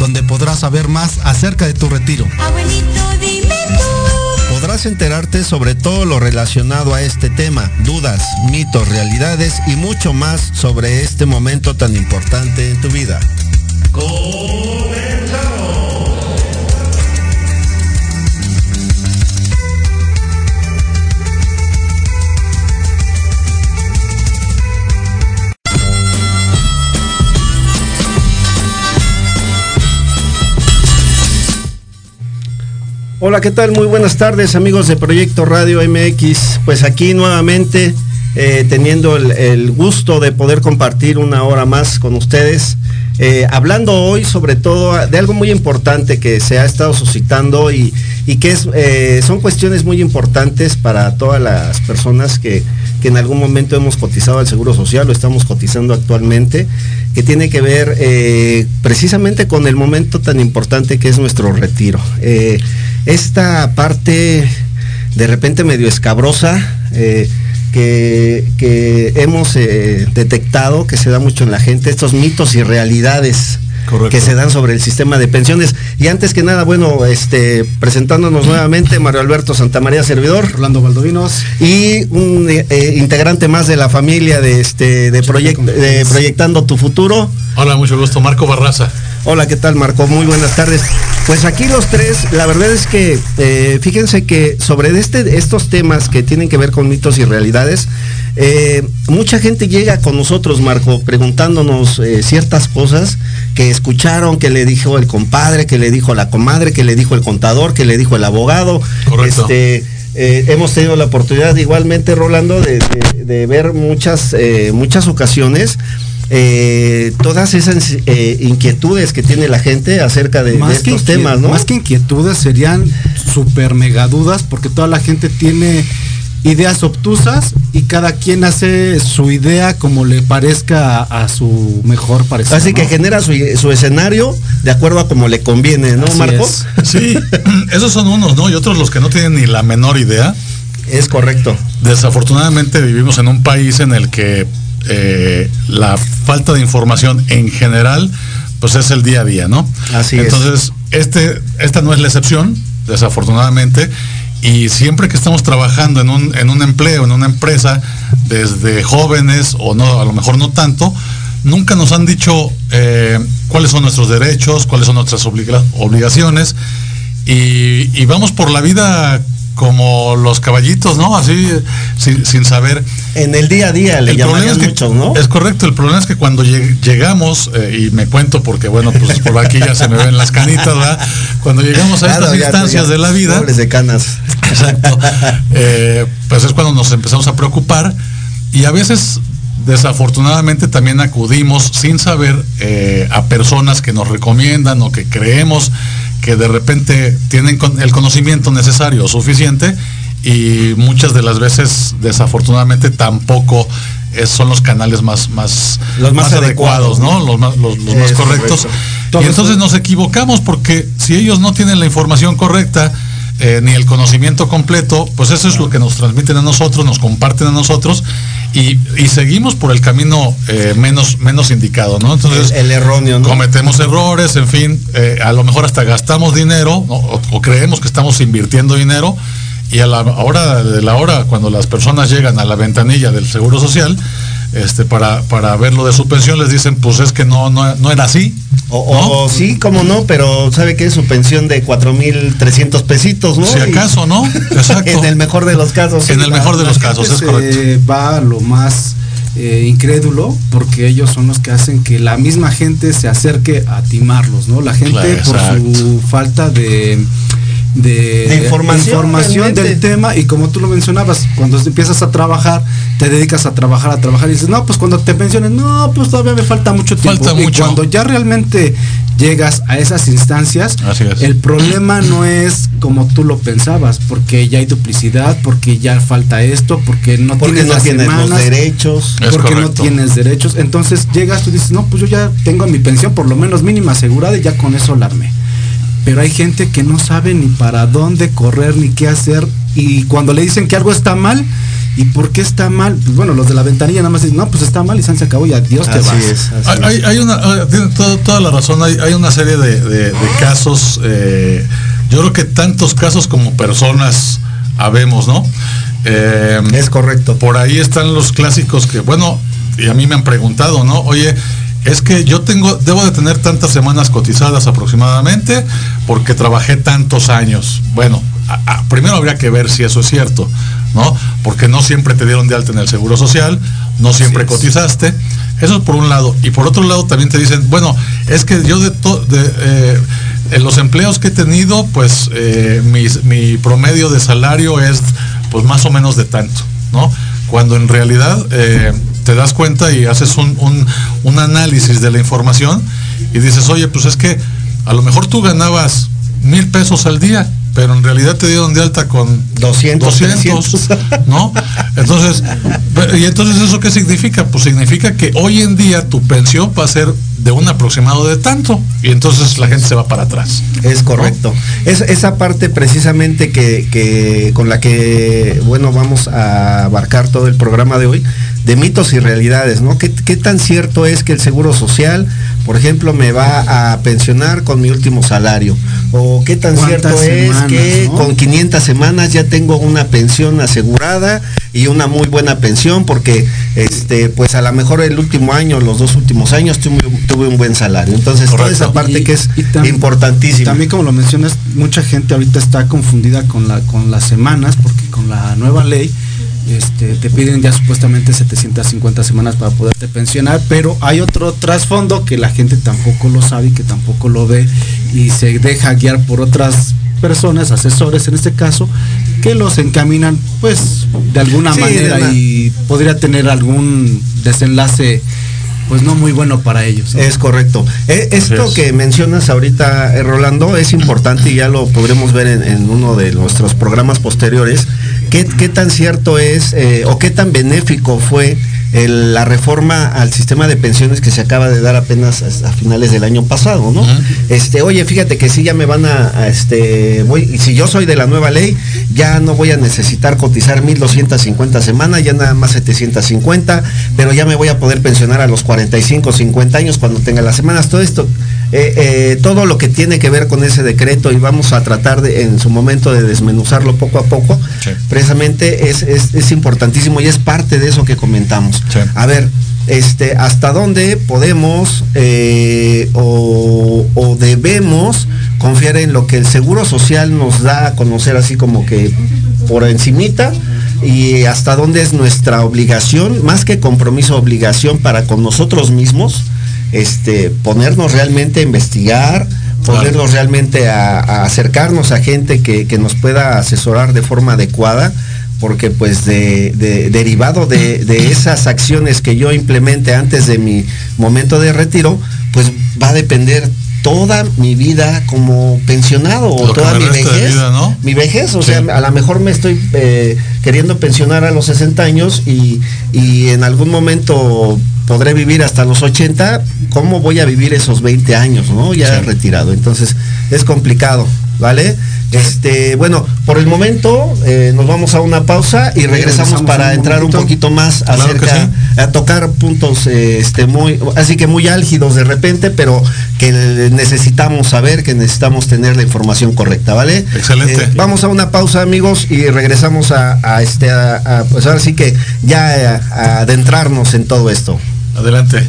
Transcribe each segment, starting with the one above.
donde podrás saber más acerca de tu retiro. Abuelito, dime tú. Podrás enterarte sobre todo lo relacionado a este tema, dudas, mitos, realidades y mucho más sobre este momento tan importante en tu vida. Hola, ¿qué tal? Muy buenas tardes amigos de Proyecto Radio MX. Pues aquí nuevamente eh, teniendo el, el gusto de poder compartir una hora más con ustedes. Eh, hablando hoy sobre todo de algo muy importante que se ha estado suscitando y, y que es, eh, son cuestiones muy importantes para todas las personas que, que en algún momento hemos cotizado al Seguro Social o estamos cotizando actualmente, que tiene que ver eh, precisamente con el momento tan importante que es nuestro retiro. Esta parte de repente medio escabrosa, que, que hemos eh, detectado que se da mucho en la gente, estos mitos y realidades Correcto. que se dan sobre el sistema de pensiones. Y antes que nada, bueno, este, presentándonos nuevamente, Mario Alberto Santamaría Servidor. Orlando Valdovinos. Y un eh, integrante más de la familia de este de, proyec- de Proyectando tu Futuro. Hola, mucho gusto. Marco Barraza. Hola, ¿qué tal Marco? Muy buenas tardes. Pues aquí los tres, la verdad es que eh, fíjense que sobre este, estos temas que tienen que ver con mitos y realidades, eh, mucha gente llega con nosotros, Marco, preguntándonos eh, ciertas cosas que escucharon, que le dijo el compadre, que le dijo la comadre, que le dijo el contador, que le dijo el abogado. Correcto. Este, eh, hemos tenido la oportunidad igualmente, Rolando, de, de- de ver muchas, eh, muchas ocasiones eh, todas esas eh, inquietudes que tiene la gente acerca de, de que estos temas, ¿no? Más que inquietudes serían super mega dudas porque toda la gente tiene ideas obtusas y cada quien hace su idea como le parezca a, a su mejor parecer. Así que genera su, su escenario de acuerdo a como le conviene, ¿no, Así Marco? es. Sí, esos son unos, ¿no? Y otros los que no tienen ni la menor idea. Es correcto. Desafortunadamente vivimos en un país en el que eh, la falta de información en general, pues es el día a día, ¿no? Así es. Entonces, este, esta no es la excepción, desafortunadamente. Y siempre que estamos trabajando en un, en un empleo, en una empresa, desde jóvenes o no, a lo mejor no tanto, nunca nos han dicho eh, cuáles son nuestros derechos, cuáles son nuestras obliga- obligaciones. Y, y vamos por la vida como los caballitos, ¿no? Así, sin, sin saber. En el día a día le El problema llamarían es que, muchos, ¿no? Es correcto, el problema es que cuando lleg- llegamos, eh, y me cuento porque, bueno, pues por aquí ya se me ven las canitas, ¿verdad? Cuando llegamos a Claro, estas ya- instancias ya, de la vida, Pobres de canas. Exacto. Eh, pues es cuando nos empezamos a preocupar y a veces desafortunadamente también acudimos sin saber eh, a personas que nos recomiendan o que creemos que de repente tienen el conocimiento necesario o suficiente y muchas de las veces desafortunadamente tampoco es- son los canales más más, Los más adecuados, ¿no? Los más, los, los más correctos. correcto. Y entonces nos equivocamos porque si ellos no tienen la información correcta, eh, ni el conocimiento completo, pues eso es lo que nos transmiten a nosotros, nos comparten a nosotros y, y seguimos por el camino eh, menos, menos indicado, ¿no? Entonces, El- el erróneo, ¿no? Cometemos errores, en fin, eh, a lo mejor hasta gastamos dinero ¿no? o, o creemos que estamos invirtiendo dinero y a la hora de la hora, cuando las personas llegan a la ventanilla del Seguro Social, este, para, para ver lo de su pensión, les dicen, pues es que no, no, no era así. O, o- ¿no? o sí, como no, pero sabe que es su pensión de 4.300 pesitos, ¿no? Si acaso, ¿no? Exacto. en el mejor de los casos. En el mejor de los casos, es se correcto. va a lo más eh, incrédulo porque ellos son los que hacen que la misma gente se acerque a timarlos, ¿no? La gente Claro, por su falta de de, De información, del tema y como tú lo mencionabas, cuando empiezas a trabajar, te dedicas a trabajar, a trabajar y dices, no, pues cuando te pensiones, no, pues todavía me falta mucho tiempo. Falta y cuando ya realmente llegas a esas instancias, Así es. el problema no es como tú lo pensabas, porque ya hay duplicidad, porque ya falta esto, porque no Porque tienes no las tienes los derechos. Es porque no tienes derechos. Entonces llegas, tú dices, no, pues yo ya tengo mi pensión por lo menos mínima asegurada y ya con eso la armé. Pero hay gente que no sabe ni para dónde correr ni qué hacer. Y cuando le dicen que algo está mal, ¿y por qué está mal? Pues bueno, los de la ventanilla nada más dicen, no, pues está mal y se acabó y adiós te Así vas. es, así Hay, es. hay- hay una, ah, tiene todo- toda la razón, hay, hay una serie de, de- de casos, eh, yo creo que tantos casos como personas habemos, ¿no? Eh, Es correcto. por ahí están los clásicos que, bueno, y a mí me han preguntado, ¿no? Oye, es que yo tengo, debo de tener tantas semanas cotizadas aproximadamente porque trabajé tantos años. Bueno, a- a- primero habría que ver si eso es cierto, ¿no? Porque no siempre te dieron de alta en el Seguro Social, no siempre Así es. cotizaste. Eso es por un lado. Y por otro lado también te dicen, bueno, es que yo de, to- de, eh, en los empleos que he tenido, pues eh, mis- mi promedio de salario es pues más o menos de tanto, ¿no? Cuando en realidad eh, te das cuenta y haces un, un- un análisis de la información y dices, oye, pues es que a lo mejor tú ganabas mil pesos al día, pero en realidad te dieron de alta con 200, 200, ¿no? Entonces, ¿y entonces eso qué significa? Pues significa que hoy en día tu pensión va a ser de un aproximado de tanto y entonces la gente se va para atrás. Es correcto. Es, esa parte precisamente que, que con la que, bueno, vamos a abarcar todo el programa de hoy, de mitos y realidades, ¿no? ¿Qué, qué tan cierto es que el Seguro Social, por ejemplo, me va a pensionar con mi último salario? ¿O qué tan cierto ¿Cuántas es que no? con 500 semanas ya tengo una pensión asegurada y una muy buena pensión porque, este, pues a lo mejor el último año, los dos últimos años tuve, tuve un buen salario. Entonces, toda Correcto. esa parte Y- que es importantísima. También como lo mencionas, mucha gente ahorita está confundida con la con las semanas, porque con la nueva ley este, te piden ya supuestamente 750 semanas para poderte pensionar, pero hay otro trasfondo que la gente tampoco lo sabe y que tampoco lo ve y se deja guiar por otras personas, asesores en este caso, que los encaminan pues de alguna Sí, manera de y podría tener algún desenlace pues no muy bueno para ellos. ¿no? Es correcto. E- esto es. que mencionas ahorita, eh, Rolando, es importante y ya lo podremos ver en, en uno de nuestros programas posteriores. ¿Qué, qué tan cierto es eh, o qué tan benéfico fue el- la reforma al sistema de pensiones que se acaba de dar apenas a, a finales del año pasado, ¿no? Este, oye, fíjate que si ya me van a, a, este, voy, si yo soy de la nueva ley, ya no voy a necesitar cotizar 1250 semanas, ya nada más 750, pero ya me voy a poder pensionar a los 45, 50 años cuando tenga las semanas. Todo esto, eh, eh, todo lo que tiene que ver con ese decreto y vamos a tratar de, en su momento de desmenuzarlo poco a poco, Sí. precisamente es, es- es importantísimo y es parte de eso que comentamos. Sí. A ver, este, hasta dónde podemos eh, o, o debemos confiar en lo que el Seguro Social nos da a conocer así como que por encimita y hasta dónde es nuestra obligación, más que compromiso, obligación para con nosotros mismos, este, ponernos realmente a investigar, ponernos realmente a, a acercarnos a gente que, que nos pueda asesorar de forma adecuada, porque pues de, de- derivado de, de esas acciones que yo implemente antes de mi momento de retiro, pues va a depender toda mi vida como pensionado o Lo toda mi vejez. vida, ¿no? Mi vejez, o Sí. sea, a lo mejor me estoy eh, queriendo pensionar a los 60 años y, y en algún momento podré vivir hasta los 80, ¿cómo voy a vivir esos 20 años, no? Ya Sí. retirado. Entonces, es complicado, ¿vale? Este, bueno, por el momento eh, nos vamos a una pausa y regresamos regresamos para un entrar un poquito más Claro acerca, sí. a tocar puntos eh, este muy, así que muy álgidos de repente, pero que necesitamos saber, que necesitamos tener la información correcta, ¿vale? Excelente. Eh, vamos a una pausa, amigos, y regresamos a, a este, a, a, pues ahora sí que ya adentrarnos en todo esto. Adelante.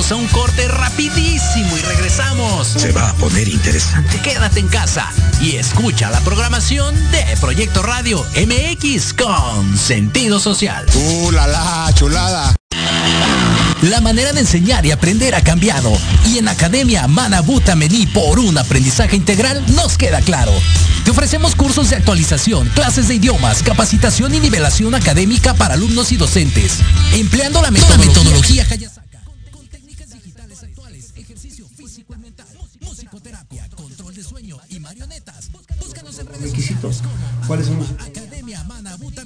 Vamos a un corte rapidísimo y regresamos. Se va a poner interesante. Quédate en casa y escucha la programación de Proyecto Radio MX con sentido social. ¡Uh, la, la chulada! La manera de enseñar y aprender ha cambiado y en Academia Manabuta Mení por un aprendizaje integral nos queda claro. Te ofrecemos cursos de actualización, clases de idiomas, capacitación y nivelación académica para alumnos y docentes, empleando la metodología, metodología Requisitos. ¿Cuáles son?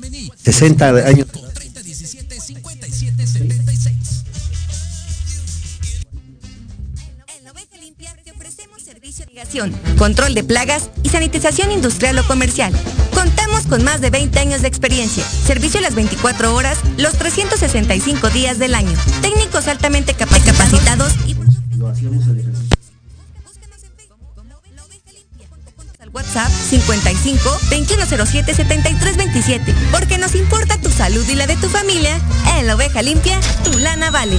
Mení 60 años. con 3017 57 76. En la Oveja Limpia te ofrecemos servicio de irrigación, control de plagas y sanitización industrial o comercial. Contamos con más de 20 años de experiencia, servicio las 24 horas, los 365 días del año, técnicos altamente capa- capacitados y WhatsApp 55 2107 7327, porque nos importa tu salud y la de tu familia. En La Oveja Limpia, tu lana vale.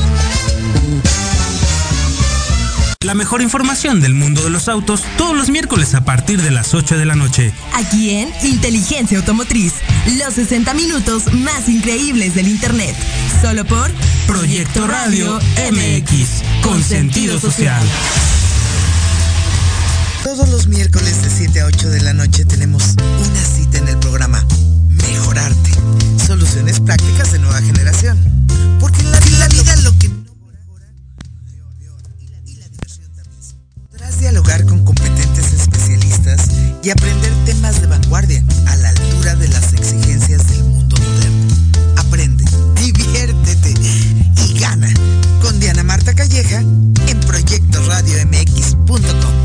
La mejor información del mundo de los autos todos los miércoles a partir de las 8 de la noche. Aquí en Inteligencia Automotriz, los 60 minutos más increíbles del Internet. Solo por Proyecto Radio MX con sentido social. Todos los miércoles de 7 a 8 de la noche tenemos una cita en el programa Mejorarte. Soluciones prácticas de nueva generación. Porque en la vida, vida lo que no. Y la diversión también. Podrás dialogar con competentes especialistas y aprender temas de vanguardia a la altura de las exigencias del mundo moderno. Aprende, diviértete y gana con Diana Marta Calleja en proyectoradiomx.com.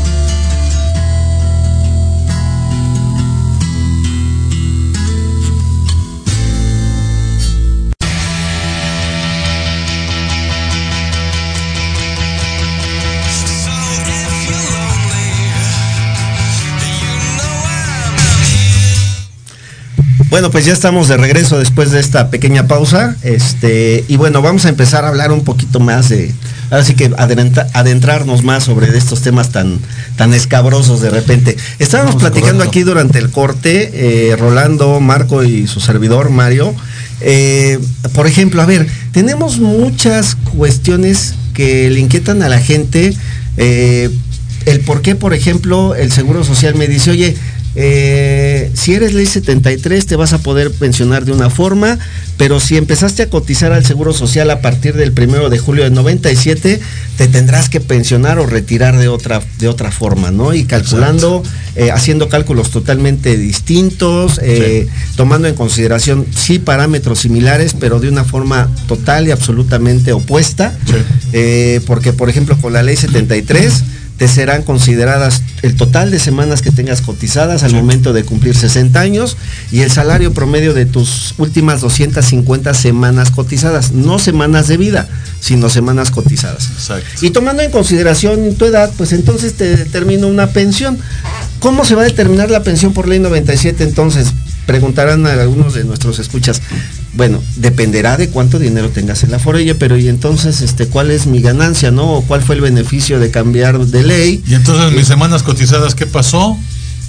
Bueno, pues ya estamos de regreso después de esta pequeña pausa. Este, y bueno, vamos a empezar a hablar un poquito más de. Ahora sí que adentra- adentrarnos más sobre estos temas tan, tan escabrosos de repente. Estábamos Vamos, platicando correcto. aquí durante el corte, eh, Rolando, Marco y su servidor, Mario. eh, por ejemplo, a ver, tenemos muchas cuestiones que le inquietan a la gente. eh, el por qué, por ejemplo, el Seguro Social me dice, oye, eh, si eres ley 73 te vas a poder pensionar de una forma, pero si empezaste a cotizar al Seguro Social a partir del primero de julio del 97, te tendrás que pensionar o retirar de otra, de otra forma, ¿no? Y calculando, eh, haciendo cálculos totalmente distintos, eh, tomando en consideración, sí, parámetros similares, pero de una forma total y absolutamente opuesta, porque, por ejemplo, con la ley 73, te serán consideradas el total de semanas que tengas cotizadas al momento de cumplir 60 años y el salario promedio de tus últimas 250 semanas cotizadas, no semanas de vida, sino semanas cotizadas. Exacto. Y tomando en consideración tu edad, pues entonces te determina una pensión. ¿Cómo se va a determinar la pensión por ley 97 entonces? Preguntarán a algunos de nuestros escuchas. Bueno, dependerá de cuánto dinero tengas en la forella, pero y entonces, este, ¿cuál es mi ganancia, no? ¿O cuál fue el beneficio de cambiar de ley? Y entonces mis semanas cotizadas, ¿qué pasó?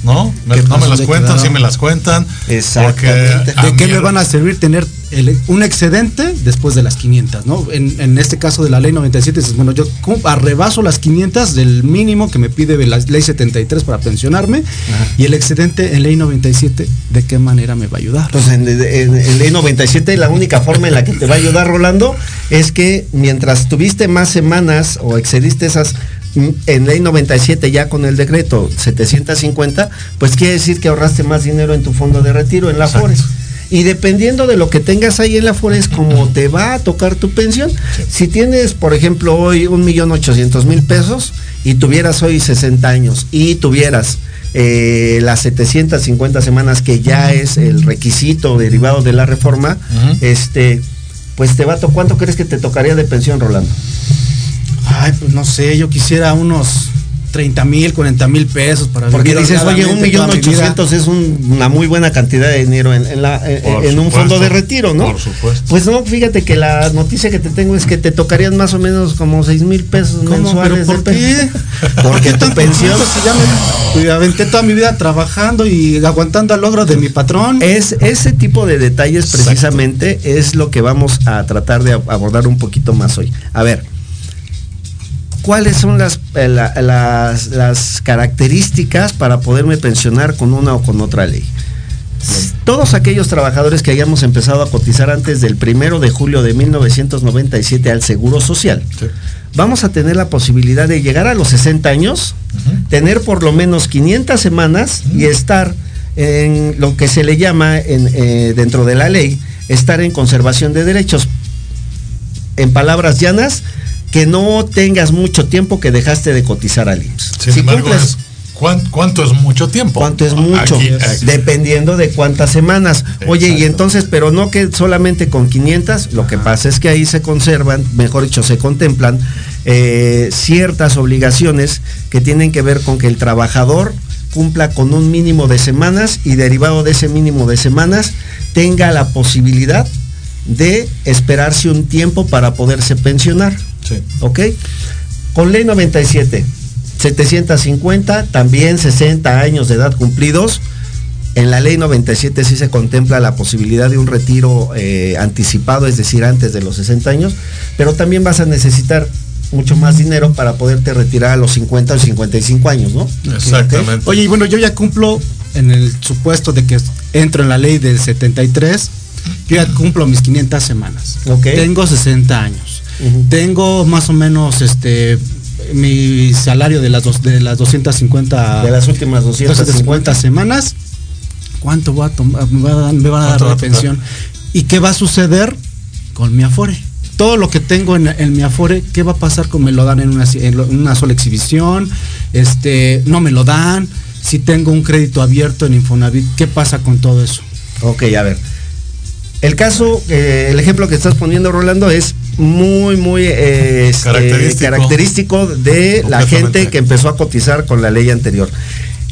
¿No? Me- ¿Qué no pasó? me las ¿Dónde cuentan, quedaron? sí me las cuentan. Exactamente. ¿De qué me van a servir tener el- un excedente después de las 500? ¿no? En, en este caso de la ley 97, dices, bueno, yo arrebaso las 500 del mínimo que me pide la ley 73 para pensionarme y el excedente en ley 97, ¿de qué manera me va a ayudar? Pues en, en- en ley 97 la única forma en la que te va a ayudar Rolando es que mientras tuviste más semanas o excediste esas mm, en ley 97 ya con el decreto 750, pues quiere decir que ahorraste más dinero en tu fondo de retiro, en la Exacto. Y dependiendo de lo que tengas ahí en la FORE es como te va a tocar tu pensión. Si tienes, por ejemplo, hoy un millón ochocientos mil pesos y tuvieras hoy 60 años y tuvieras eh, las 750 semanas que ya es el requisito derivado de la reforma, este, pues te va a to- ¿cuánto crees que te tocaría de pensión, Rolando? Ay, pues no sé, yo quisiera unos 30 mil, 40 mil pesos para Porque vivir dices, oye, un millón toda mi vida". ochocientos es un- una muy buena cantidad de dinero en, en la- en- en un fondo de retiro, ¿no? por supuesto. Pues no, fíjate que la noticia que te tengo es que te tocarían más o menos como seis mil pesos ¿Cómo? mensuales. ¿Pero por qué? Porque tu pensión ya me aventé toda mi vida trabajando y aguantando al logro de mi patrón. es ese tipo de detalles precisamente es lo que vamos a tratar de ab- abordar un poquito más hoy. A ver, ¿cuáles son las, eh, la- las, las características para poderme pensionar con una o con otra ley? Todos aquellos trabajadores que hayamos empezado a cotizar antes del primero de julio de 1997 al Seguro Social, vamos a tener la posibilidad de llegar a los 60 años, tener por lo menos 500 semanas y estar en lo que se le llama en, eh, dentro de la ley, estar en conservación de derechos. En palabras llanas, que no tengas mucho tiempo que dejaste de cotizar al IMSS. Sin Si embargo, cumples- es- ¿cuán- ¿cuánto es mucho tiempo? ¿Cuánto es mucho? Aquí- aquí- Dependiendo de cuántas semanas. Oye, y entonces, pero no que solamente con 500, lo que pasa es que ahí se conservan, mejor dicho, se contemplan eh, ciertas obligaciones que tienen que ver con que el trabajador cumpla con un mínimo de semanas y derivado de ese mínimo de semanas tenga la posibilidad de esperarse un tiempo para poderse pensionar. Sí. ¿Ok? Con ley 97, 750, también 60 años de edad cumplidos. En la ley 97 sí se contempla la posibilidad de un retiro eh, anticipado, es decir, antes de los 60 años, pero también vas a necesitar mucho más dinero para poderte retirar a los 50 o 55 años, ¿no? Exactamente. Oye, y bueno, yo ya cumplo en el supuesto de que entro en la ley del 73, yo ya cumplo mis 500 semanas. Ok. Tengo 60 años. Tengo más o menos este mi salario de las dos, de las 250 De las últimas 250 250 semanas. ¿Cuánto voy a tomar, me, va a dar- me van a dar ¿Cuánto va de a tocar? pensión? ¿Y qué va a suceder con mi Afore? Todo lo que tengo en, en mi Afore, ¿qué va a pasar con me lo dan en una, en una sola exhibición? Este, no me lo dan. Si tengo un crédito abierto en Infonavit, ¿qué pasa con todo eso? Ok, a ver. El caso, eh, el ejemplo que estás poniendo, Rolando, es muy, muy eh, este, Característico. característico de la gente que empezó a cotizar con la ley anterior.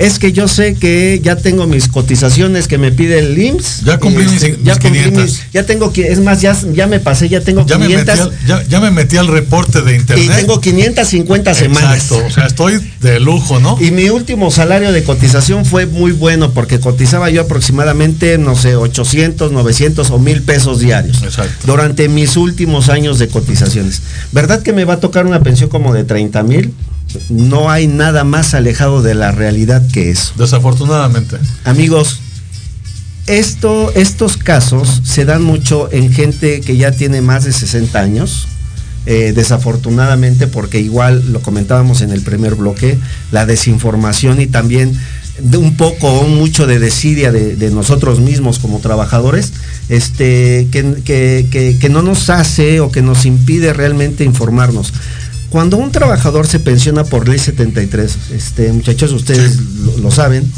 Es que yo sé que ya tengo mis cotizaciones que me pide el IMSS. Ya cumplí mis- mis ya cumplí 500. mis- ya tengo que, es más, ya, ya me pasé, ya tengo Ya me, metí 500 al, ya, ya me metí al reporte de y internet. tengo 550 semanas. Exacto. O sea, estoy de lujo, ¿no? Y mi último salario de cotización fue muy bueno porque cotizaba yo aproximadamente, no sé, 800, 900 o 1000 pesos diarios. Exacto. Durante mis últimos años de cotizaciones. ¿Verdad que me va a tocar una pensión como de 30 mil? No hay nada más alejado de la realidad que eso. Desafortunadamente. Amigos, esto, estos casos se dan mucho en gente que ya tiene más de 60 años. eh, desafortunadamente, porque igual lo comentábamos en el primer bloque, la desinformación y también de un poco o mucho de desidia de, de nosotros mismos como trabajadores, este, que, que- que- que no nos hace o que nos impide realmente informarnos. Cuando un trabajador se pensiona por ley 73, este, muchachos, ustedes lo- lo saben,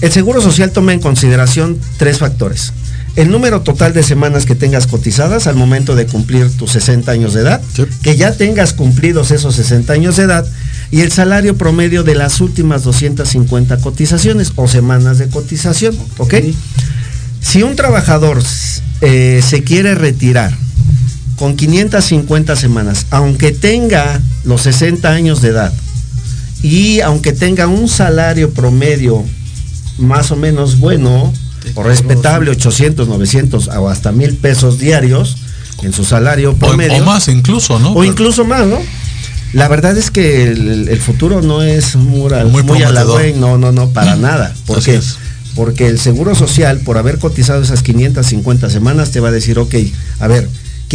el Seguro Social toma en consideración tres factores. El número total de semanas que tengas cotizadas al momento de cumplir tus 60 años de edad, Sí. que ya tengas cumplidos esos 60 años de edad, y el salario promedio de las últimas 250 cotizaciones o semanas de cotización, ¿ok? Si un trabajador eh, se quiere retirar con 550 semanas, aunque tenga los 60 años de edad, y aunque tenga un salario promedio más o menos bueno o respetable, 800, 900 o hasta mil pesos diarios en su salario O, promedio. o más incluso, ¿no? O incluso más, ¿no? La verdad es que el, el futuro no es muy, Muy muy, halagüeño, no, no, no, para nada. ¿Por qué? Porque el Seguro Social, por haber cotizado esas 550 semanas, te va a decir, ok, a ver,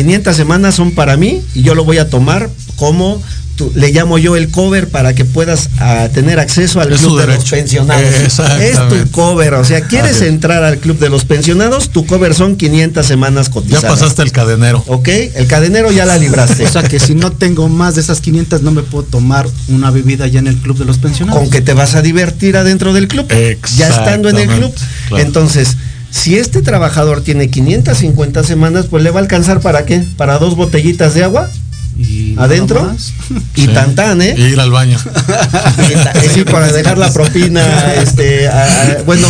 500 semanas son para mí y yo lo voy a tomar como tu- le llamo yo el cover para que puedas ah, tener acceso al Es club de los pensionados. Exactamente. Es tu cover, o sea, quieres Así entrar al club de los pensionados, tu cover son 500 semanas Ya cotizadas. pasaste el cadenero. ¿Ok? El cadenero ya la libraste. O sea que si no tengo más de esas 500 no me puedo tomar una bebida ya en el club de los pensionados. con que te vas a divertir adentro del club. Ya estando en el club. Claro. Entonces, si este trabajador tiene 550 semanas, pues le va a alcanzar para qué? Para dos botellitas de agua Y adentro y Sí. tan tan, ¿eh? Y ir al baño. Es decir, para dejar la propina, este, a- a- bueno,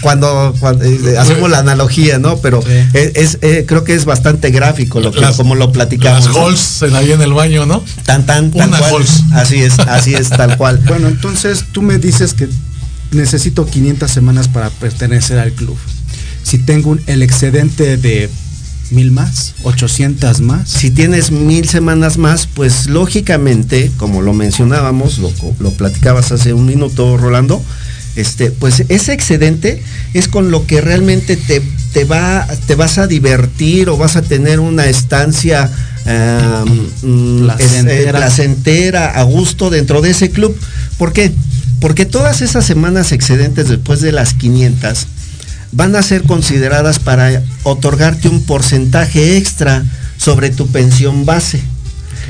cuando, cuando, eh, hacemos la analogía, ¿no? Pero Sí. es, es, eh, creo que es bastante gráfico lo que, Las- como lo platicamos. Las ¿no? halls en- ahí en el baño, ¿no? Tan tan, tal Una cual. Así es, así es, tal cual. Bueno, entonces tú me dices que necesito 500 semanas para pertenecer al club. Si tengo un- el excedente de mil más, 800 más, Si tienes mil semanas más, pues lógicamente, como lo mencionábamos, lo, lo platicabas hace un minuto, Rolando, este, pues ese excedente es con lo que realmente te, te va, te vas a divertir o vas a tener una estancia mm, es, eh, Placentera. placentera, a gusto dentro de ese club. ¿Por qué? Porque todas esas semanas excedentes después de las 500 van a ser consideradas para otorgarte un porcentaje extra sobre tu pensión base.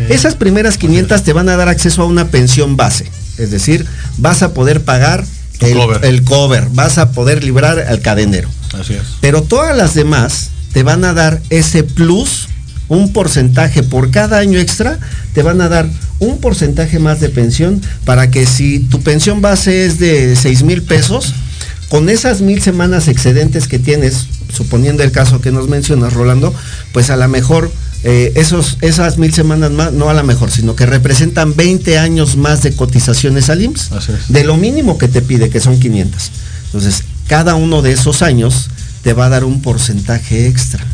Esas primeras 500 te van a dar acceso a una pensión base, es decir, vas a poder pagar Tu el cover. el cover, vas a poder librar al cadenero. Así es. Pero todas las demás te van a dar ese plus, un porcentaje por cada año extra, te van a dar un porcentaje más de pensión para que si tu pensión base es de 6 mil pesos, con esas mil semanas excedentes que tienes, suponiendo el caso que nos mencionas, Rolando, pues a lo mejor eh, esos, esas mil semanas más, no a lo mejor, sino que representan 20 años más de cotizaciones al IMSS, de lo mínimo que te pide, que son 500. Entonces, cada uno de esos años te va a dar un porcentaje extra.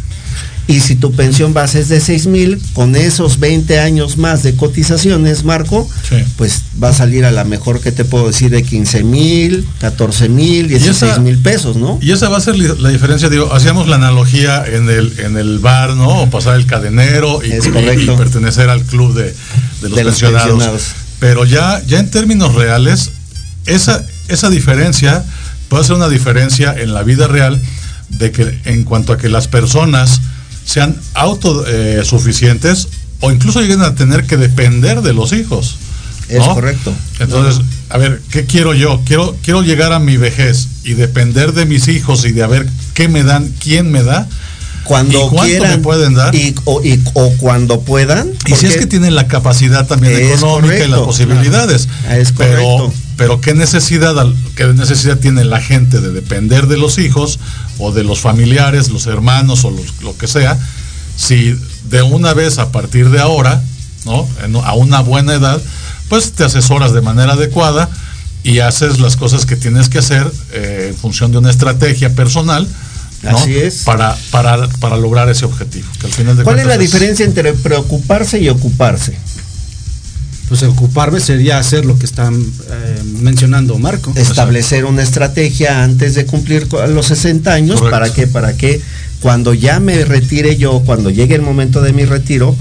Y si tu pensión base es de 6 mil, con esos 20 años más de cotizaciones, Marco, Sí. pues va a salir a la mejor que te puedo decir de 15 mil, 14 mil, 16 mil pesos, ¿no? Y esa va a ser la diferencia, digo, hacíamos la analogía en el, en el bar, ¿no? O pasar el cadenero y, pertenecer al club de, de los, De los pensionados. pensionados. Pero ya, ya en términos reales, esa, esa diferencia puede ser una diferencia en la vida real de que en cuanto a que las personas sean autosuficientes o incluso lleguen a tener que depender de los hijos. Es correcto. Entonces, a ver, ¿qué quiero yo? Quiero, quiero llegar a mi vejez y depender de mis hijos y de a ver qué me dan, quién me da. Cuando ¿Y cuánto quieran me pueden dar? Y, o, y- o cuando puedan. Y si es que tienen la capacidad también económica y las posibilidades. Ah, es correcto. pero qué necesidad, qué necesidad tiene la gente de depender de los hijos o de los familiares, los hermanos o los- lo que sea, si de una vez a partir de ahora, ¿no? A una buena edad, pues te asesoras de manera adecuada y haces las cosas que tienes que hacer eh, en función de una estrategia personal. ¿no? Así es. Para, para, para lograr ese objetivo. que al final de ¿Cuál es la diferencia entre preocuparse y ocuparse? Pues ocuparme sería hacer lo que están eh, mencionando Marco. Establecer una estrategia antes de cumplir los 60 años. Correcto. ¿Para qué? Para que cuando ya me retire yo, cuando llegue el momento de mi retiro,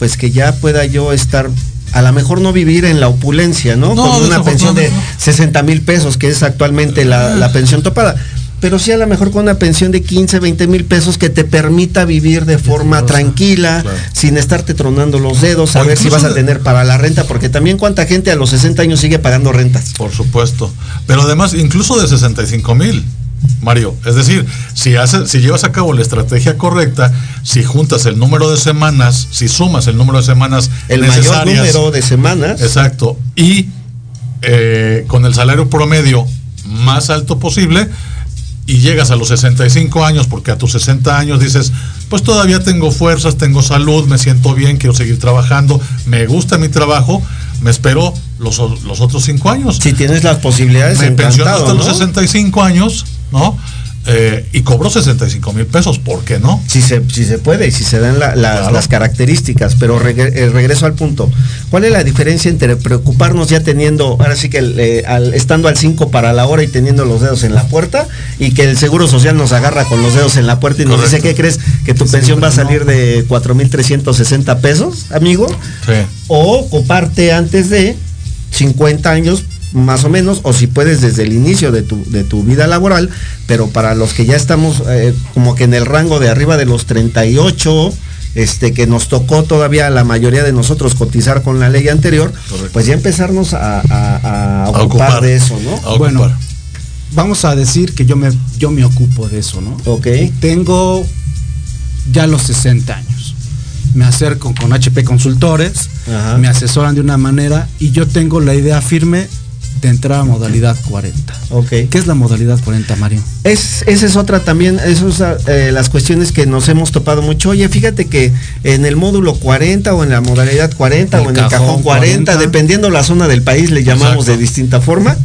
pues que ya pueda yo estar, a lo mejor no vivir en la opulencia, ¿no? No, Con una pensión de desafortunadamente 60 mil pesos, que es actualmente la, la pensión topada. Pero sí a lo mejor con una pensión de 15, 20 mil pesos que te permita vivir de forma tranquila, claro. sin estarte tronando los dedos, a O ver si vas a tener para la renta, porque también cuánta gente a los 60 años sigue pagando rentas. Por supuesto. Pero además, incluso de 65 mil, Mario. Es decir, si, haces, si llevas a cabo la estrategia correcta, si juntas el número de semanas, si sumas el número de semanas El mayor número de semanas. Exacto. Y eh, con el salario promedio más alto posible, y llegas a los 65 años, porque a tus 60 años dices, pues todavía tengo fuerzas, tengo salud, me siento bien, quiero seguir trabajando, me gusta mi trabajo, me espero los, los otros 5 años. Si tienes las posibilidades, me pensiono hasta los ¿no? 65 años, ¿no? Eh, y cobró 65 mil pesos, ¿por qué no? Si se, si se puede y si se dan la- la- Claro. las características, pero regre- eh, regreso al punto. ¿Cuál es la diferencia entre preocuparnos ya teniendo, ahora sí que el, eh, al- estando al 5 para la hora y teniendo los dedos en la puerta y que el Seguro Social nos agarra con los dedos en la puerta y nos dice. ¿qué crees? Que tu pensión va a salir de 4.360 pesos, amigo? Sí. o ocuparte antes de 50 años más o menos, o si puedes desde el inicio de tu, de tu vida laboral, pero para los que ya estamos eh, como que en el rango de arriba de los 38, este, que nos tocó todavía a la mayoría de nosotros cotizar con la ley anterior, Correcto. pues ya empezarnos a, a- a A ocupar, de eso, ¿no? A Bueno, vamos a decir que yo me, yo me ocupo de eso, ¿no? Ok. Tengo ya los 60 años. Me acerco con HP Consultores, Ajá. me asesoran de una manera y yo tengo la idea firme de entrar a modalidad 40. Ok. ¿Qué es la modalidad 40, Mario? Es, esa es otra también, esas son eh, las cuestiones que nos hemos topado mucho. Oye, fíjate que en el módulo 40 o en la modalidad 40 El o en el cajón cajón 40, 40, dependiendo la zona del país, le llamamos Exacto. de distinta forma.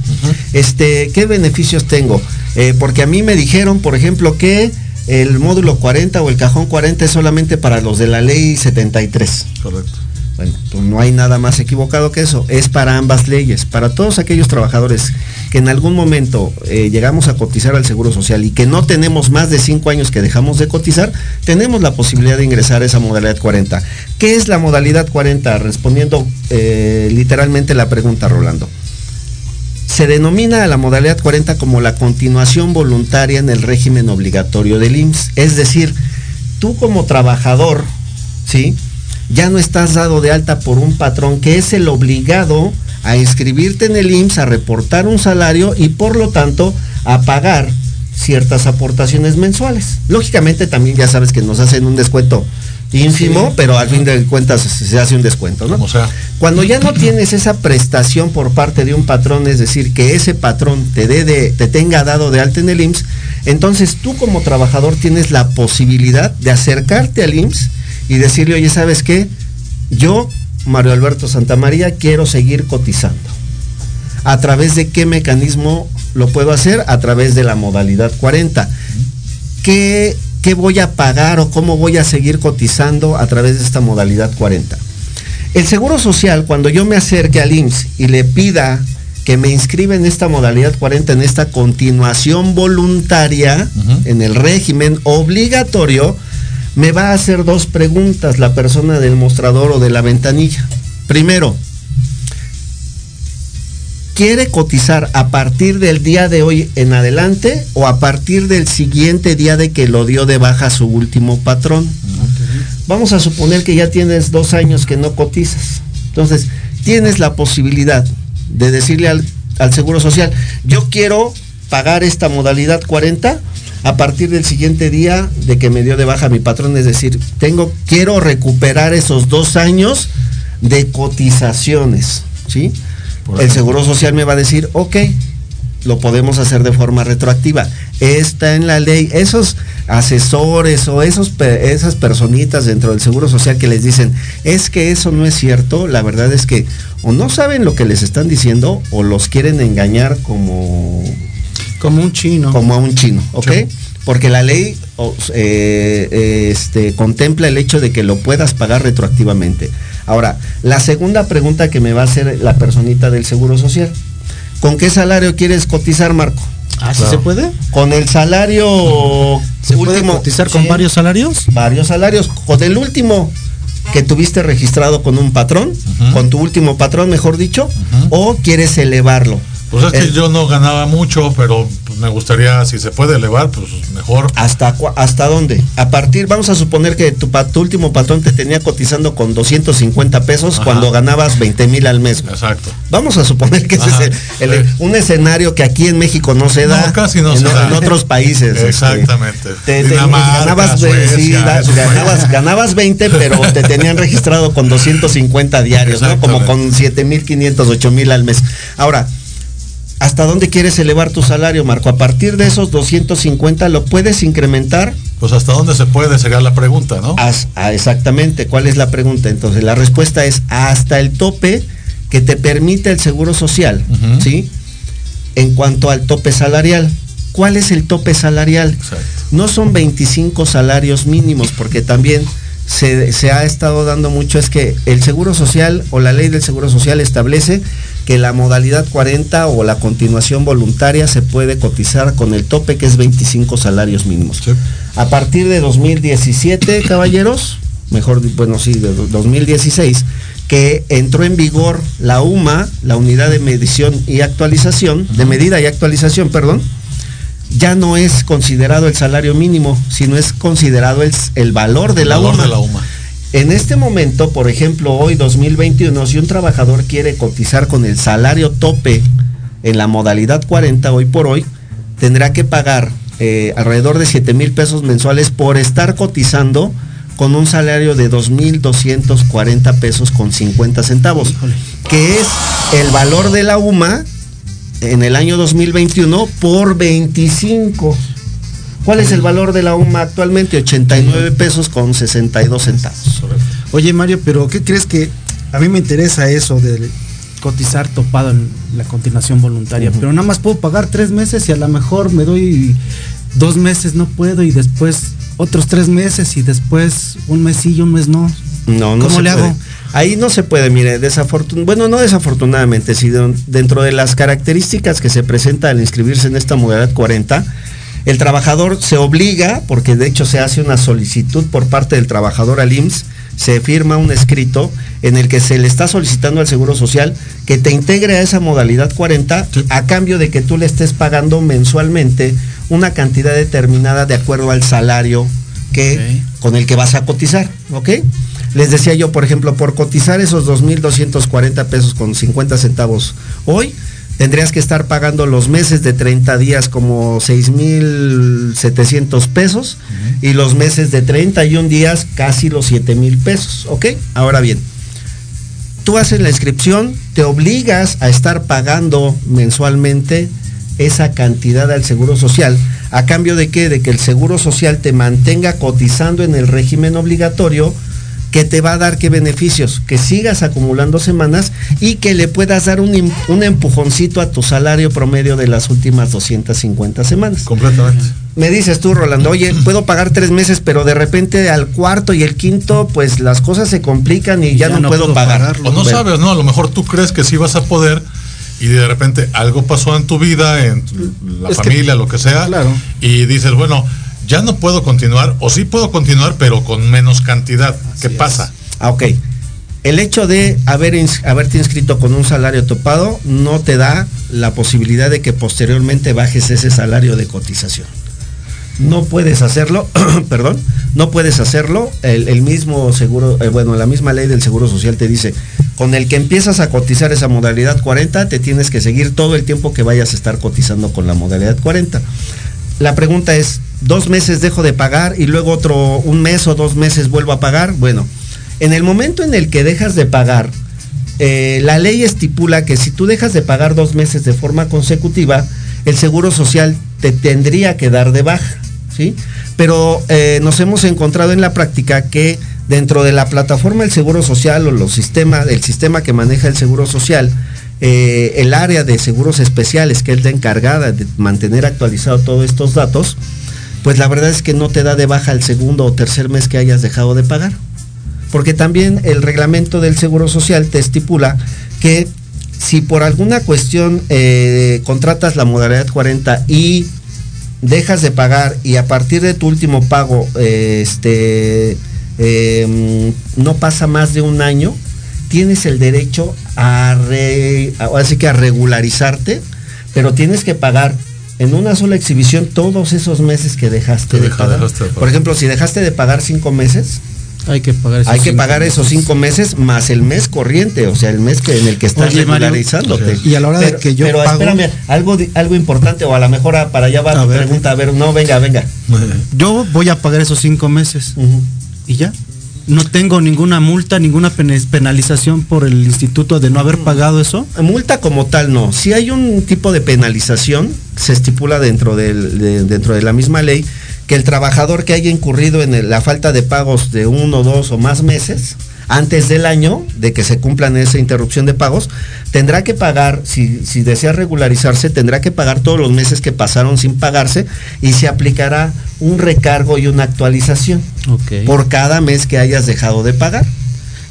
Este, ¿qué beneficios tengo? Eh, porque a mí me dijeron, por ejemplo, que el módulo 40 o el cajón 40 es solamente para los de la ley 73. Correcto. Bueno, pues no hay nada más equivocado que eso. Es para ambas leyes, para todos aquellos trabajadores que en algún momento eh, llegamos a cotizar al Seguro Social y que no tenemos más de cinco años que dejamos de cotizar, tenemos la posibilidad de ingresar a esa modalidad 40. ¿Qué es la modalidad 40? Respondiendo eh, literalmente la pregunta, Rolando. Se denomina a la modalidad 40 como la continuación voluntaria en el régimen obligatorio del IMSS. Es decir, tú como trabajador, ¿sí? Ya no estás dado de alta por un patrón que es el obligado a inscribirte en el IMSS, a reportar un salario y por lo tanto a pagar ciertas aportaciones mensuales. Lógicamente también ya sabes que nos hacen un descuento ínfimo, Sí. pero al fin de cuentas se hace un descuento, ¿no? O sea, Cuando ya no tienes esa prestación por parte de un patrón, es decir, que ese patrón te, dé de, te tenga dado de alta en el IMSS, entonces tú como trabajador tienes la posibilidad de acercarte al IMSS y decirle, oye, ¿sabes qué? Yo, Mario Alberto Santamaría, quiero seguir cotizando. ¿A través de qué mecanismo lo puedo hacer? A través de la modalidad 40. ¿Qué, qué voy a pagar o cómo voy a seguir cotizando a través de esta modalidad 40? El Seguro Social, cuando yo me acerque al IMSS y le pida que me inscriba en esta modalidad 40, en esta continuación voluntaria, en el régimen obligatorio, me va a hacer dos preguntas la persona del mostrador o de la ventanilla. Primero, ¿quiere cotizar a partir del día de hoy en adelante o a partir del siguiente día de que lo dio de baja su último patrón? Vamos a suponer que ya tienes dos años que no cotizas. Entonces, tienes la posibilidad de decirle al, al Seguro Social, yo quiero pagar esta modalidad 40 a partir del siguiente día de que me dio de baja mi patrón. Es decir, tengo, quiero recuperar esos dos años de cotizaciones. ¿sí? El. Seguro Social me va a decir, ok, lo podemos hacer de forma retroactiva. Está en la ley. Esos asesores o esos, esas personitas dentro del Seguro Social que les dicen, es que eso no es cierto, la verdad es que o no saben lo que les están diciendo o los quieren engañar como, Como un chino. como a un chino, ¿ok? Sí. Porque la ley eh, eh, este, contempla el hecho de que lo puedas pagar retroactivamente. Ahora, la segunda pregunta que me va a hacer la personita del Seguro Social. ¿Con qué salario quieres cotizar, Marco? ¿Ah, sí Claro. se puede? Con el salario ¿Se puede cotizar con Sí, varios salarios? varios salarios. Con el último que tuviste registrado con un patrón, con tu último patrón, mejor dicho, o quieres elevarlo. Pues es que yo no ganaba mucho, pero pues, me gustaría, si se puede elevar, pues mejor. ¿Hasta, ¿Hasta dónde? A partir, vamos a suponer que tu, último patrón te tenía cotizando con 250 pesos Ajá. cuando ganabas 20 mil al mes. Exacto. Vamos a suponer que ese es el- el- sí. un escenario que aquí en México no se da. No, casi no en, se da. en otros países. este, Exactamente. te- te- Dinamarca, ganabas, Suecia, sí, da- ganabas, países. ganabas 20, pero te tenían registrado con 250 diarios, ¿no? Como con 7.500, 8.000 al mes. Ahora, ¿hasta dónde quieres elevar tu salario, Marco? A partir de esos 250, ¿lo puedes incrementar? Pues hasta dónde se puede, sería la pregunta, ¿no? As- ah, exactamente, ¿cuál es la pregunta? Entonces, la respuesta es hasta el tope que te permite el Seguro Social. ¿sí? En cuanto al tope salarial. ¿cuál es el tope salarial? No son 25 salarios mínimos, porque también se, se ha estado dando mucho, es que el Seguro Social o la ley del Seguro Social establece que la modalidad 40 o la continuación voluntaria se puede cotizar con el tope que es 25 salarios mínimos. A partir de 2017, caballeros, mejor, bueno, sí, de do- 2016, que entró en vigor la UMA, la Unidad de Medición y Actualización, de Medida y Actualización, perdón, ya no es considerado el salario mínimo, sino es considerado el, el valor de la valor UMA. de la UMA. En este momento, por ejemplo, hoy 2021, si un trabajador quiere cotizar con el salario tope en la modalidad 40 hoy por hoy, tendrá que pagar eh, alrededor de 7 mil pesos mensuales por estar cotizando con un salario de 2.240 pesos con 50 centavos, que es el valor de la UMA en el año 2021 por 25. ¿Cuál es el valor de la UMA actualmente? 89 pesos con 62 centavos. Oye Mario, pero ¿qué crees que a mí me interesa eso de cotizar topado en la continuación voluntaria? Pero nada más puedo pagar tres meses y a lo mejor me doy dos meses no puedo y después otros tres meses y después un mes sí y un mes no. No, no ¿Cómo se le puede. hago? Ahí no se puede, mire, desafortun bueno, no desafortunadamente, sino dentro de las características que se presenta al inscribirse en esta modalidad 40, el trabajador se obliga, porque de hecho se hace una solicitud por parte del trabajador al IMSS, se firma un escrito en el que se le está solicitando al Seguro Social que te integre a esa modalidad 40 a cambio de que tú le estés pagando mensualmente una cantidad determinada de acuerdo al salario que con el que vas a cotizar, ¿ok? Les decía yo, por ejemplo, por cotizar esos 2.240 pesos con 50 centavos hoy, tendrías que estar pagando los meses de 30 días como 6.700 pesos y los meses de 31 días casi los 7.000 pesos, ¿ok? Ahora bien, tú haces la inscripción, te obligas a estar pagando mensualmente esa cantidad al Seguro Social. ¿A cambio de qué? De que el Seguro Social te mantenga cotizando en el régimen obligatorio que te va a dar qué beneficios, que sigas acumulando semanas y que le puedas dar un, un empujoncito a tu salario promedio de las últimas 250 semanas. Completamente. Me dices tú, Rolando, oye, puedo pagar tres meses, pero de repente al cuarto y el quinto, pues las cosas se complican y ya, no, puedo, pagar. O no Bueno, sabes, ¿no? A lo mejor tú crees que sí vas a poder y de repente algo pasó en tu vida, en tu- la Es que- familia, lo que sea, y dices, bueno, ya no puedo continuar, o sí puedo continuar, pero con menos cantidad. ¿Qué pasa? Ah, ok. El hecho de haber haberte inscrito con un salario topado no te da la posibilidad de que posteriormente bajes ese salario de cotización. No puedes hacerlo, perdón, no puedes hacerlo. El, el mismo seguro, eh, bueno, la misma ley del Seguro Social te dice, con el que empiezas a cotizar esa modalidad 40, te tienes que seguir todo el tiempo que vayas a estar cotizando con la modalidad 40. La pregunta es, ¿dos meses dejo de pagar y luego otro, un mes o dos meses vuelvo a pagar? Bueno, en el momento en el que dejas de pagar, eh, la ley estipula que si tú dejas de pagar dos meses de forma consecutiva, el Seguro Social te tendría que dar de baja, ¿sí? Pero eh, nos hemos encontrado en la práctica que dentro de la plataforma del Seguro Social o los el sistema que maneja el Seguro Social, eh, el área de seguros especiales, que es la encargada de mantener actualizado todos estos datos, pues la verdad es que no te da de baja el segundo o tercer mes que hayas dejado de pagar. Porque también el reglamento del Seguro Social te estipula que si por alguna cuestión eh, contratas la modalidad 40 y dejas de pagar y a partir de tu último pago eh, este, no pasa más de un año, tienes el derecho a, re- a- ahora sí que a regularizarte, pero tienes que pagar en una sola exhibición todos esos meses que dejaste, Que de, deja- pagar. dejaste de pagar. Por ejemplo, si dejaste de pagar cinco meses, Hay que pagar esos hay que cinco pagar meses. esos cinco meses más el mes corriente, o sea, el mes que en el que estás Oye, Mario, regularizándote. y a la hora de que yo pero pago- espérame, algo, algo importante, o a lo mejor ah, para allá va A tu ver. pregunta, a ver, no, venga, venga. Yo voy a pagar esos cinco meses. Y ya. No tengo ninguna multa, ninguna penalización por el instituto de no haber pagado eso. Multa como tal no. Si hay un tipo de penalización, se estipula dentro, del- de, dentro de la misma ley que el trabajador que haya incurrido en el- la falta de pagos de uno, dos o más meses, antes del año de que se cumplan esa interrupción de pagos, tendrá que pagar, si, si desea regularizarse, tendrá que pagar todos los meses que pasaron sin pagarse y se aplicará un recargo y una actualización por cada mes que hayas dejado de pagar.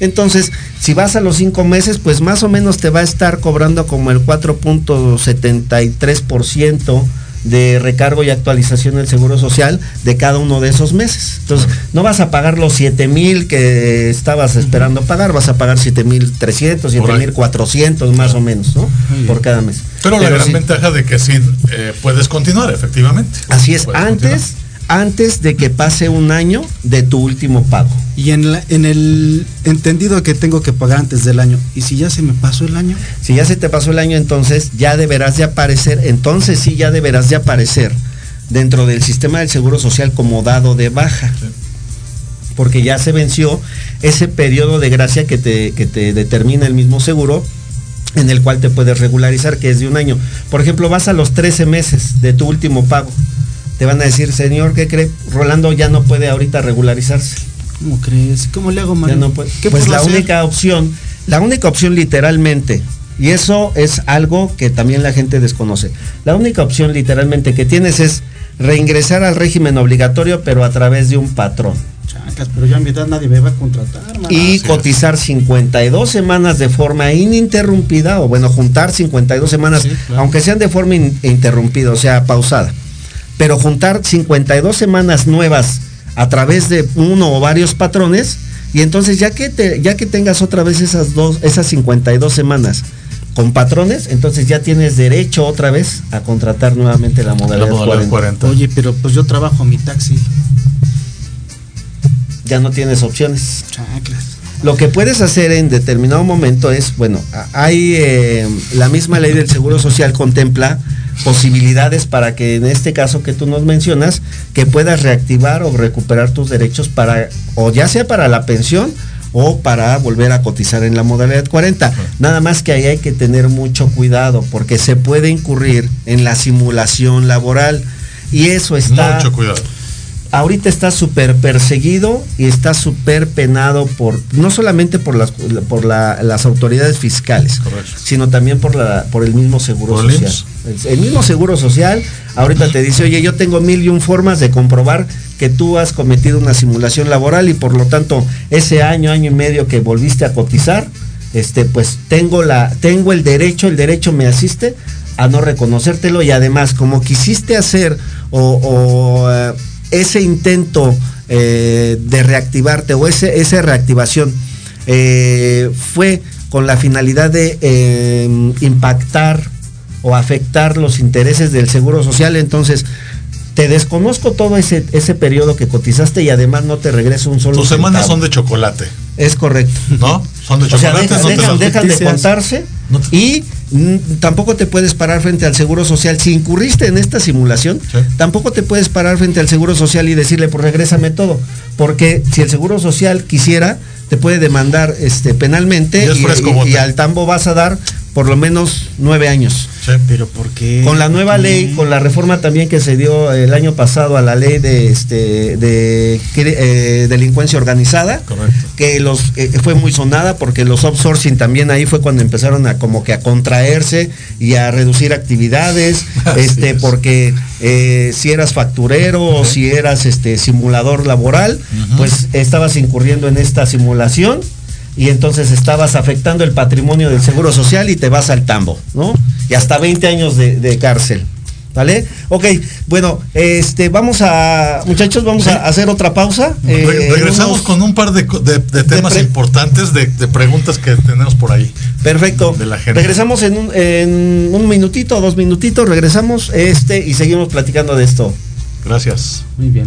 Entonces, si vas a los cinco meses, pues más o menos te va a estar cobrando como el 4.73% de recargo y actualización del Seguro Social de cada uno de esos meses. Entonces, no vas a pagar los 7 mil que estabas esperando pagar, vas a pagar 7 mil 300, 7 mil 400 más o menos, ¿no? Por cada mes. Pero, la gran sí- ventaja de que sí eh, puedes continuar, efectivamente. Así es, Puedes antes, antes de que pase un año de tu último pago. Y en, la- en el entendido que tengo que pagar antes del año, ¿y si ya se me pasó el año? Si ya se te pasó el año, entonces ya deberás de aparecer, entonces sí ya deberás de aparecer dentro del sistema del Seguro Social como dado de baja. Porque ya se venció ese periodo de gracia que te, que te determina el mismo seguro en el cual te puedes regularizar, que es de un año. Por ejemplo, vas a los 13 meses de tu último pago. Te van a decir, señor, ¿qué cree? Rolando ya no puede ahorita regularizarse. ¿Cómo crees? ¿Cómo le hago, Ya Mario? no puede. ¿Qué Pues la hacer? única opción, la única opción literalmente, y eso es algo que también la gente desconoce, la única opción literalmente que tienes es reingresar al régimen obligatorio, pero a través de un patrón. Chacas, pero ya a mi edad nadie me va a contratar, mano. Y cotizar 52 semanas de forma ininterrumpida, o bueno, juntar 52 semanas, aunque sean de forma in- interrumpida, o sea, pausada. Pero juntar 52 semanas nuevas a través de uno o varios patrones, y entonces ya que, te, ya que tengas otra vez esas, dos, esas 52 semanas con patrones, entonces ya tienes derecho otra vez a contratar nuevamente la modalidad, modalidad 40. Oye, pero pues yo trabajo mi taxi. Ya no tienes opciones. Chaclas. Lo que puedes hacer en determinado momento es, bueno, hay eh, la misma ley del Seguro Social contempla posibilidades para que en este caso que tú nos mencionas, que puedas reactivar o recuperar tus derechos para, o ya sea para la pensión o para volver a cotizar en la modalidad 40. Nada más que ahí hay que tener mucho cuidado porque se puede incurrir en la simulación laboral y eso está Mucho cuidado. Ahorita está súper perseguido y está súper penado por, no solamente por las por la- las autoridades fiscales, sino también por la, por el mismo seguro ¿Por el social. El, el mismo seguro social ahorita te dice, oye, yo tengo mil y un formas de comprobar que tú has cometido una simulación laboral y por lo tanto ese año, año y medio que volviste a cotizar, este, pues tengo la, tengo el derecho, el derecho me asiste a no reconocértelo y además como quisiste hacer o, o, eh, ese intento eh, de reactivarte o ese, esa reactivación eh, fue con la finalidad de eh, impactar o afectar los intereses del Seguro Social, entonces te desconozco todo ese, ese periodo que cotizaste y además no te regreso un solo Tus semanas son de chocolate, Es correcto. ¿no? Son de O sea, chocolate. deja- no dejan, de contarse y tampoco te puedes parar frente al Seguro Social. Si incurriste en esta simulación, tampoco te puedes parar frente al Seguro Social y decirle, pues regrésame todo. Porque si el Seguro Social quisiera, te puede demandar este, penalmente Y es y, fresco y- al tambo vas a dar por lo menos nueve años. Pero ¿por qué? Con la nueva ley, con la reforma también que se dio el año pasado a la ley de este de eh, delincuencia organizada, que los eh, fue muy sonada porque los outsourcing también ahí fue cuando empezaron a como que a contraerse y a reducir actividades, este porque eh, si eras facturero o si eras este simulador laboral, pues estabas incurriendo en esta simulación y entonces estabas afectando el patrimonio del Seguro Social y te vas al tambo, ¿no? Y hasta 20 años de, de cárcel. ¿Vale? Ok, bueno, este, vamos a, muchachos, vamos a hacer otra pausa. Re- Eh, regresamos unos- con un par de, co- de- de temas importantes, de, de preguntas que tenemos por ahí. Perfecto. De la gente. Regresamos en un, en un minutito, dos minutitos, regresamos este y seguimos platicando de esto. Gracias. Muy bien.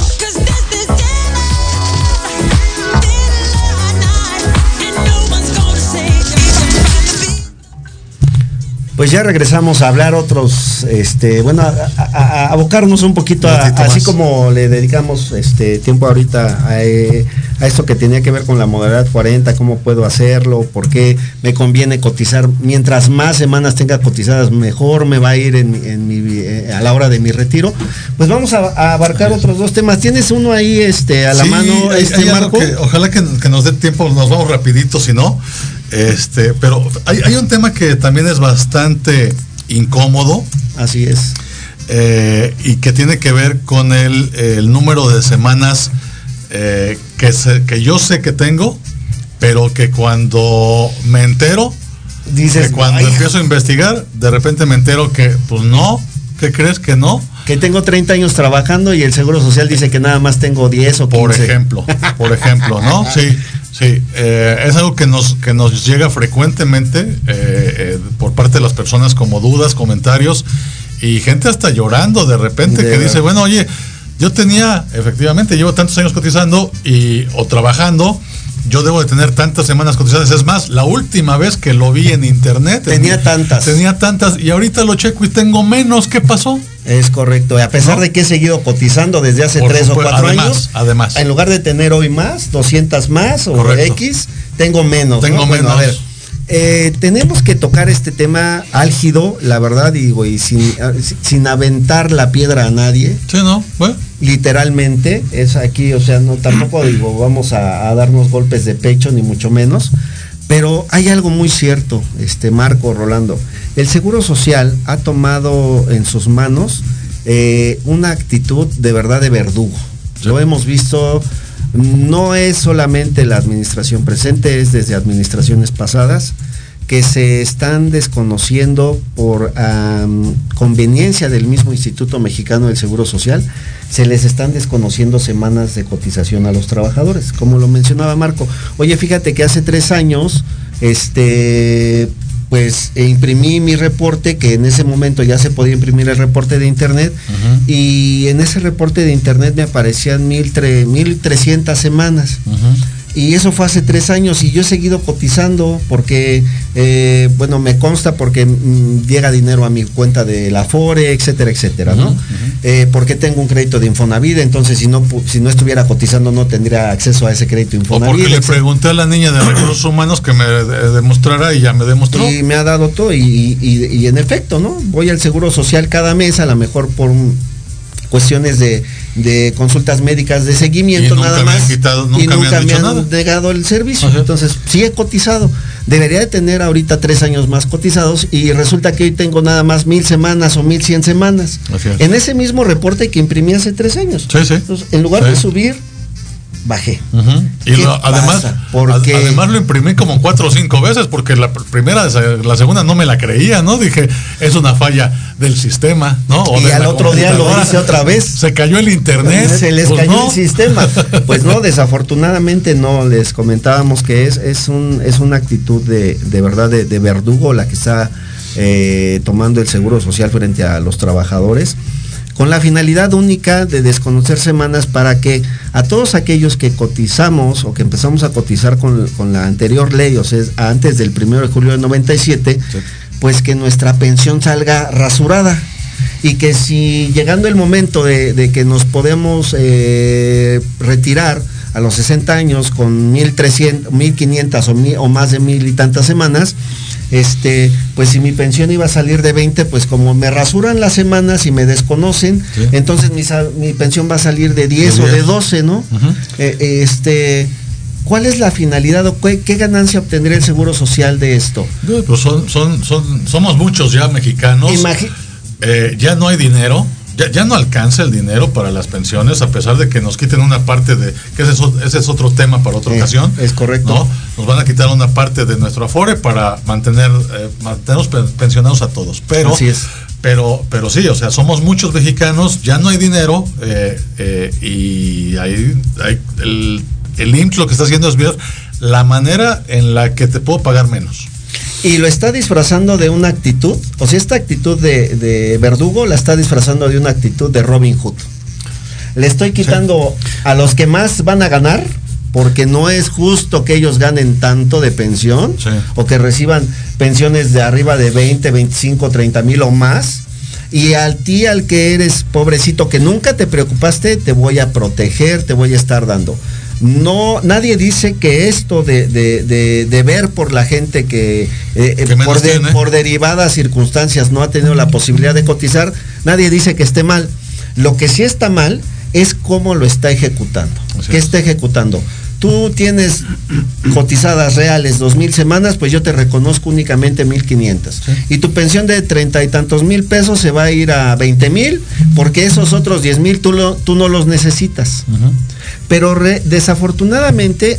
Pues ya regresamos a hablar otros, este, bueno, a, abocarnos un poquito, a- así como le dedicamos este tiempo ahorita a, eh, a esto que tenía que ver con la modalidad 40, cómo puedo hacerlo, por qué me conviene cotizar, mientras más semanas tenga cotizadas, mejor me va a ir en, mi- en mi, eh, a la hora de mi retiro. Pues vamos a, abarcar otros dos temas. ¿Tienes uno ahí este, a la Sí, mano, este hay Marco? que- ojalá que, que nos dé tiempo, nos vamos rapidito, si no. Este, pero hay, hay un tema que también es bastante incómodo. Así es. eh, y que tiene que ver con el, el número de semanas eh, que, se- que yo sé que tengo, pero que cuando me entero, Dices, que cuando "Ay, empiezo a investigar, de repente me entero que, pues no, ¿qué crees que no? que tengo 30 años trabajando y el Seguro Social dice que nada más tengo 10 o 15. Por ejemplo, por ejemplo, ¿no? Sí, sí. eh, es algo que nos, que nos llega frecuentemente eh, eh, por parte de las personas como dudas, comentarios y gente hasta llorando de repente que dice, bueno, oye, yo tenía, efectivamente, llevo tantos años cotizando y o trabajando. Yo debo de tener tantas semanas cotizadas. Es más, la última vez que lo vi en internet. Tenía en- tantas. Tenía tantas. Y ahorita lo checo y tengo menos. ¿Qué pasó? Es correcto. A pesar ¿No? de que he seguido cotizando desde hace Por 3 o supuesto, 4 además, años, además. en lugar de tener hoy más, 200 más o Correcto. X, tengo menos. Tengo ¿no? Bueno, menos. a ver, eh, tenemos que tocar este tema álgido, la verdad, digo, y sin, si- sin aventar la piedra a nadie. Sí, ¿no? Bueno. Literalmente, es aquí, o sea, no tampoco digo, vamos a, a darnos golpes de pecho, ni mucho menos. Pero hay algo muy cierto, este Marco Rolando. El Seguro Social ha tomado en sus manos eh, una actitud de verdad de verdugo. Lo hemos visto, no es solamente la administración presente, es desde administraciones pasadas que se están desconociendo por conveniencia del mismo Instituto Mexicano del Seguro Social, se les están desconociendo semanas de cotización a los trabajadores, como lo mencionaba Marco. Oye, fíjate que hace tres años, este, pues e imprimí mi reporte, que en ese momento ya se podía imprimir el reporte de internet, y en ese reporte de internet me aparecían mil tre- 1300 semanas. Y eso fue hace tres años y yo he seguido cotizando porque, eh, bueno, me consta porque mm, llega dinero a mi cuenta de la FORE, etcétera, etcétera, ¿no? Eh, porque tengo un crédito de Infonavit, entonces si no, si no estuviera cotizando no tendría acceso a ese crédito O Infonavit. porque le pregunté a la niña de recursos humanos que me de- demostrara y ya me demostró. Y me ha dado todo y, y- y en efecto, ¿no? Voy al Seguro Social cada mes, a lo mejor por un- cuestiones de, de consultas médicas de seguimiento Y nunca nada más quitado- y nunca me nunca han me han negado el servicio. Ajá. Entonces, sí he cotizado. Debería de tener ahorita tres años más cotizados y resulta que hoy tengo nada más mil semanas o mil cien semanas. Es. En ese mismo reporte que imprimí hace tres años. Sí, sí. Entonces, en lugar Sí. de subir, bajé. Y ¿Qué lo- además? Porque- ad- además lo imprimí como cuatro o cinco veces porque la pr- primera, la segunda no me la creía, ¿no? Dije, es una falla del sistema, ¿no? O Y al otro día lo hice otra vez. Se cayó el internet. Se les Pues cayó no. el sistema. Pues no, desafortunadamente no, les comentábamos que es, es, un, es una actitud de, de verdad de, de verdugo la que está eh, tomando el Seguro Social frente a los trabajadores, con la finalidad única de desconocer semanas para que a todos aquellos que cotizamos o que empezamos a cotizar con, con la anterior ley, o sea, antes del 1 de julio del 97, pues que nuestra pensión salga rasurada. Y que si llegando el momento de, de que nos podemos eh, retirar a los 60 años con 1300, 1500 o, o más de mil y tantas semanas, este, pues si mi pensión iba a salir de 20, pues como me rasuran las semanas y me desconocen, Sí. entonces mi, mi pensión va a salir de 10 De o de 10. 12, ¿no? Ujú. Eh, este, ¿cuál es la finalidad o qué, qué ganancia obtendría el Seguro Social de esto? Pues son, son, son, somos muchos ya mexicanos. Eh, ya no hay dinero, ya, ya no alcanza el dinero para las pensiones, a pesar de que nos quiten una parte de, que ese es, ese es otro tema para otra ocasión. es correcto. ¿no? Nos van a quitar una parte de nuestro afore para mantener, eh, mantenernos pen- pensionados a todos. Pero, Así es. pero, pero sí, o sea, somos muchos mexicanos, ya no hay dinero eh, eh, y ahí hay el, el IMSS lo que está haciendo es ver la manera en la que te puedo pagar menos. Y lo está disfrazando de una actitud, o sea, esta actitud de, de verdugo la está disfrazando de una actitud de Robin Hood. Le estoy quitando a los que más van a ganar, porque no es justo que ellos ganen tanto de pensión, Sí. o que reciban pensiones de arriba de 20, 25, 30 mil o más. Y al ti, al que eres pobrecito, que nunca te preocupaste, te voy a proteger, te voy a estar dando. No, nadie dice que esto de, de- de- de ver por la gente que, eh, eh, Que por, derivadas circunstancias no ha tenido la posibilidad de cotizar, nadie dice que esté mal. Lo que sí está mal es cómo lo está ejecutando. Así ¿Qué es. está ejecutando? Tú tienes cotizadas reales dos mil semanas, pues yo te reconozco únicamente mil quinientas. Y tu pensión de treinta y tantos mil pesos se va a ir a veinte mil, porque esos otros diez mil tú, lo- tú no los necesitas. Pero re- desafortunadamente,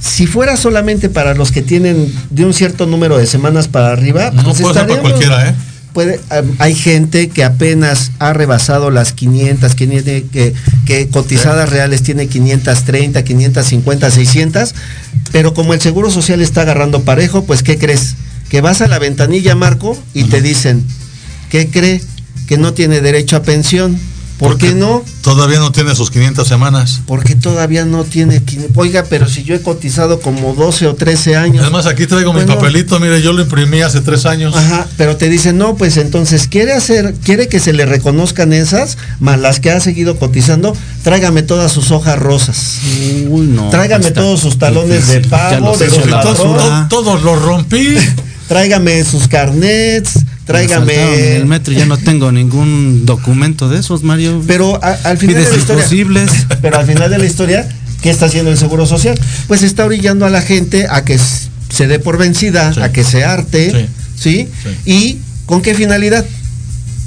si fuera solamente para los que tienen de un cierto número de semanas para arriba, No pues puede ser para estaríamos- cualquiera, ¿eh? puede, hay gente que apenas ha rebasado las 500, que, tiene- que, que cotizadas reales tiene 530, 550, 600, pero como el Seguro Social está agarrando parejo, pues ¿qué crees? Que vas a la ventanilla, Marco, y te dicen, ¿qué cree? Que no tiene derecho a pensión. ¿Por Porque qué no? Todavía no tiene sus 500 semanas. Porque todavía no tiene... quin- Oiga, pero si yo he cotizado como 12 o 13 años. Además, aquí traigo mi Bueno. papelito, mire, yo lo imprimí hace tres años. Ajá, pero te dicen, no, pues entonces quiere hacer, quiere que se le reconozcan esas, más las que ha seguido cotizando, tráigame todas sus hojas rosas. Uy, no. Tráigame está todos sus talones de difícil. Ya pago, los de todos los rompí. Tráigame sus carnets, Me asaltaron En el tráigame. metro ya no tengo ningún documento de esos, Mario. Pero a- al final de la historia. imposibles. Pero al final de la historia, ¿qué está haciendo el Seguro Social? Pues está orillando a la gente a que se dé por vencida, Sí. a que se arte, ¿sí? ¿Y con qué finalidad?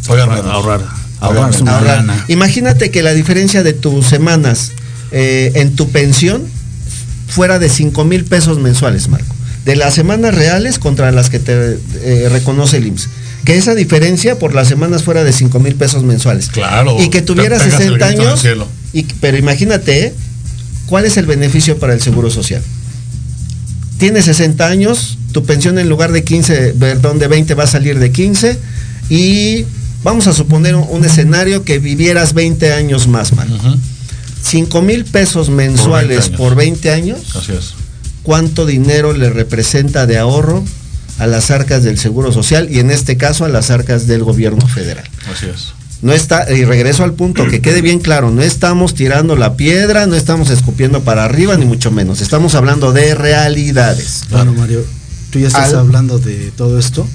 Ahorrar. Ahorrar una Ahorrar. lana. Imagínate que la diferencia de tus semanas eh, en tu pensión fuera de 5 mil pesos mensuales, Marco. De las semanas reales contra las que te eh, reconoce el IMSS. Que esa diferencia por las semanas fuera de 5 mil pesos mensuales. Claro. Y que el 60 grito en el años. Y, pero imagínate. ¿cuál es el beneficio para el Seguro Social? Tienes 60 años, tu pensión en lugar de 15, perdón, de 20 va a salir de 15 y vamos a suponer un, un escenario que vivieras 20 años más, man. Ujú. 5 mil pesos mensuales años. por 20 años, Así es. ¿cuánto dinero le representa de ahorro a las arcas del Seguro Social y en este caso a las arcas del gobierno federal? Así es. No está, y regreso al punto, que quede bien claro, no estamos tirando la piedra, no estamos escupiendo para arriba, ni mucho menos. Estamos hablando de realidades. Bueno, Mario, tú ya estás Al- hablando de todo esto.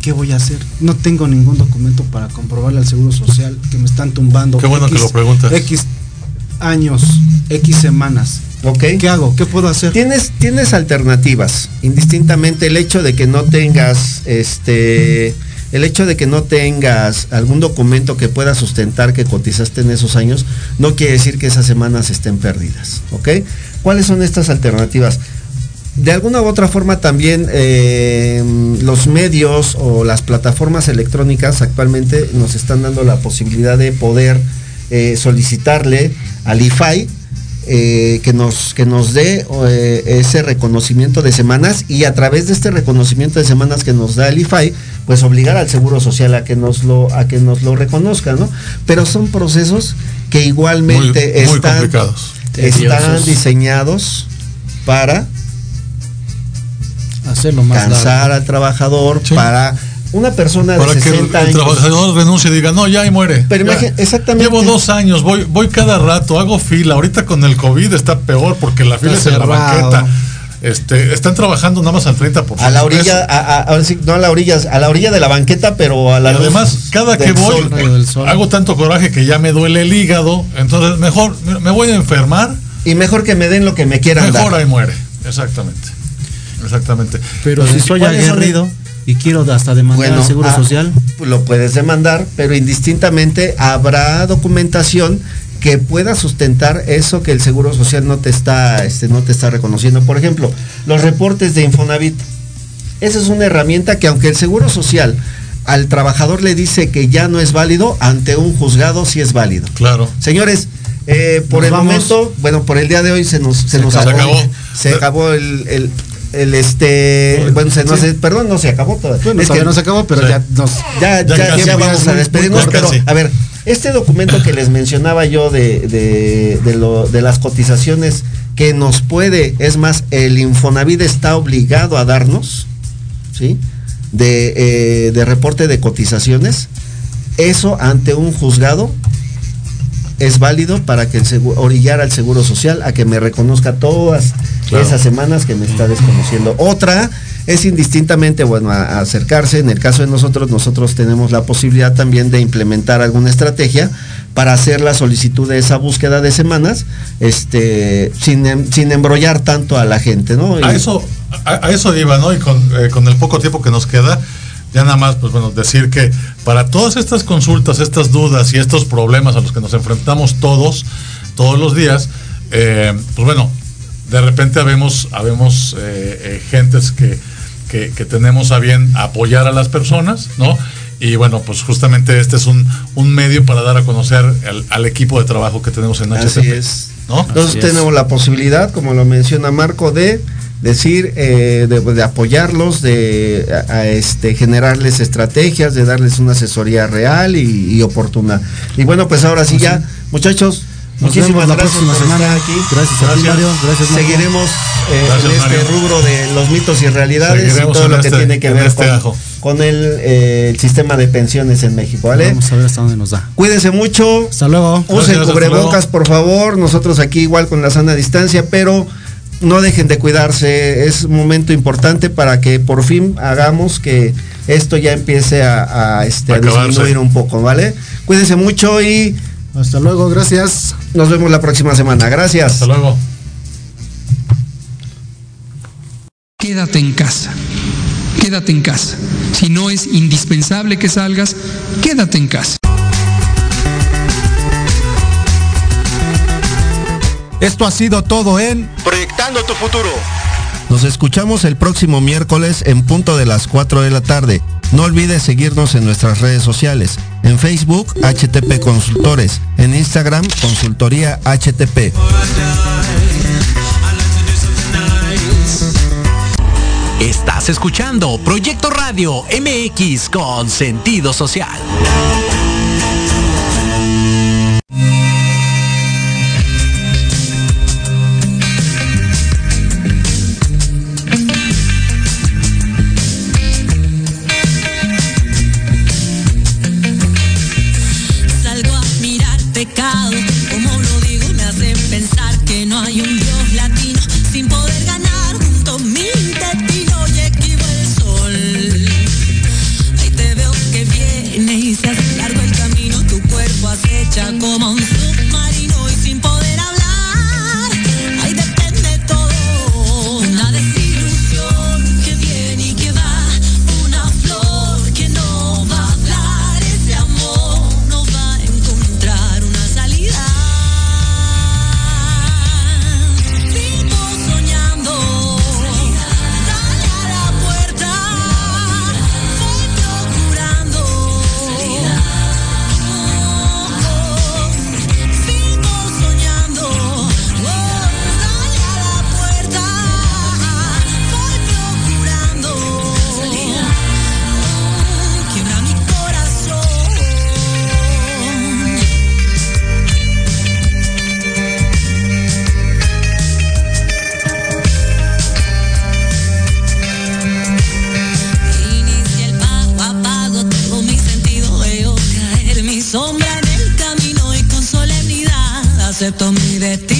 ¿Qué voy a hacer? No tengo ningún documento para comprobarle al Seguro Social que me están tumbando. Qué bueno que lo preguntas. X años, X semanas. ¿Qué hago? ¿Qué puedo hacer? Tienes, tienes alternativas. Indistintamente el hecho de que no tengas este. El hecho de que no tengas algún documento que pueda sustentar que cotizaste en esos años, no quiere decir que esas semanas estén perdidas. ¿Ok? ¿Cuáles son estas alternativas? De alguna u otra forma también eh, los medios o las plataformas electrónicas actualmente nos están dando la posibilidad de poder eh, solicitarle al IFAI eh, que, nos, que nos dé eh, ese reconocimiento de semanas y a través de este reconocimiento de semanas que nos da el IFAI, pues obligar al Seguro Social a que nos lo, a que nos lo reconozca, ¿no? Pero son procesos que igualmente Muy- muy están, complicados. están Tediosos. diseñados para Hacerlo más cansar largo. al trabajador, Sí. para una persona de Para que el, 60 el años. trabajador renuncie y diga, no, ya y muere. Pero Ya. imagina- exactamente. Llevo dos años, voy, voy cada rato, hago fila. Ahorita con el COVID está peor porque la fila es Está en la cerrado. banqueta. Este, están trabajando nada más al 30%. a la orilla, a- a- no a la orilla, a la orilla de la banqueta, pero a la Y luz además, cada que voy, sol. hago tanto coraje que ya me duele el hígado. Entonces, mejor me- me voy a enfermar. Y mejor que me den lo que me quieran Mejor dar. ahí muere. Exactamente. Exactamente. Pero si soy ¿Cuáles son- aguerrido, y quiero hasta demandar al Seguro ah, Social. Lo puedes demandar, pero indistintamente habrá documentación que pueda sustentar eso que el Seguro Social no te está, este, no te está reconociendo. Por ejemplo, los reportes de Infonavit. Esa es una herramienta que aunque el Seguro Social al trabajador le dice que ya no es válido, ante un juzgado sí es válido. Claro. Señores, eh, por el momento, bueno, por el día de hoy se nos, se, nos acabó, Se acabó el, el este bueno se nos perdón no se acabó todavía. Bueno, es que no se acabó pero ya nos ya, ya, ya, vamos a despedirnos pero a ver este documento que les mencionaba yo de, de, de, lo, de las cotizaciones que nos puede es más el Infonavit está obligado a darnos sí de, eh, de reporte de cotizaciones. Eso ante un juzgado es válido para que el seguro, orillar al seguro social a que me reconozca todas esas semanas que me está desconociendo. Otra es indistintamente, bueno, a, acercarse. En el caso de nosotros, nosotros tenemos la posibilidad también de implementar alguna estrategia para hacer la solicitud de esa búsqueda de semanas, este, sin, em, sin embrollar tanto a la gente, ¿no? A eso, a, eso iba, ¿no? Y con, eh, con el poco tiempo que nos queda, ya nada más, pues bueno, decir que para todas estas consultas, estas dudas y estos problemas a los que nos enfrentamos todos, todos los días, eh, pues bueno, de repente habemos, habemos eh, eh, gentes que, que, tenemos a bien apoyar a las personas, ¿no? Y bueno, pues justamente este es un, un medio para dar a conocer al equipo de trabajo que tenemos en HCP. Así es. ¿no? Entonces tenemos la posibilidad, como lo menciona Marco, de decir, eh, de, apoyarlos, de este, generarles estrategias, de darles una asesoría real y, oportuna. Y bueno, pues ahora sí ya, muchachos, muchísimas gracias por estar aquí. Gracias, a ti, Mario. Gracias, Seguiremos eh, en este rubro de los mitos y realidades y todo lo que este, tiene que ver este con, eh, el, sistema de pensiones en México, ¿vale? Vamos a ver hasta dónde nos da. Cuídense mucho. Hasta luego. Usen cubrebocas, por favor. Nosotros aquí igual con la sana distancia, pero no dejen de cuidarse, es un momento importante para que por fin hagamos que esto ya empiece a, este, disminuir un poco, ¿vale? Cuídense mucho y... Hasta luego, gracias. Nos vemos la próxima semana, gracias. Hasta luego. Quédate en casa, quédate en casa. Si no es indispensable que salgas, quédate en casa. Esto ha sido todo en Proyectando tu futuro. Nos escuchamos el próximo miércoles en punto de las 4 de la tarde. No olvides seguirnos en nuestras redes sociales. En Facebook, HTP Consultores. En Instagram, Consultoría HTP. Estás escuchando Proyecto Radio MX con sentido social. Acepto mi destino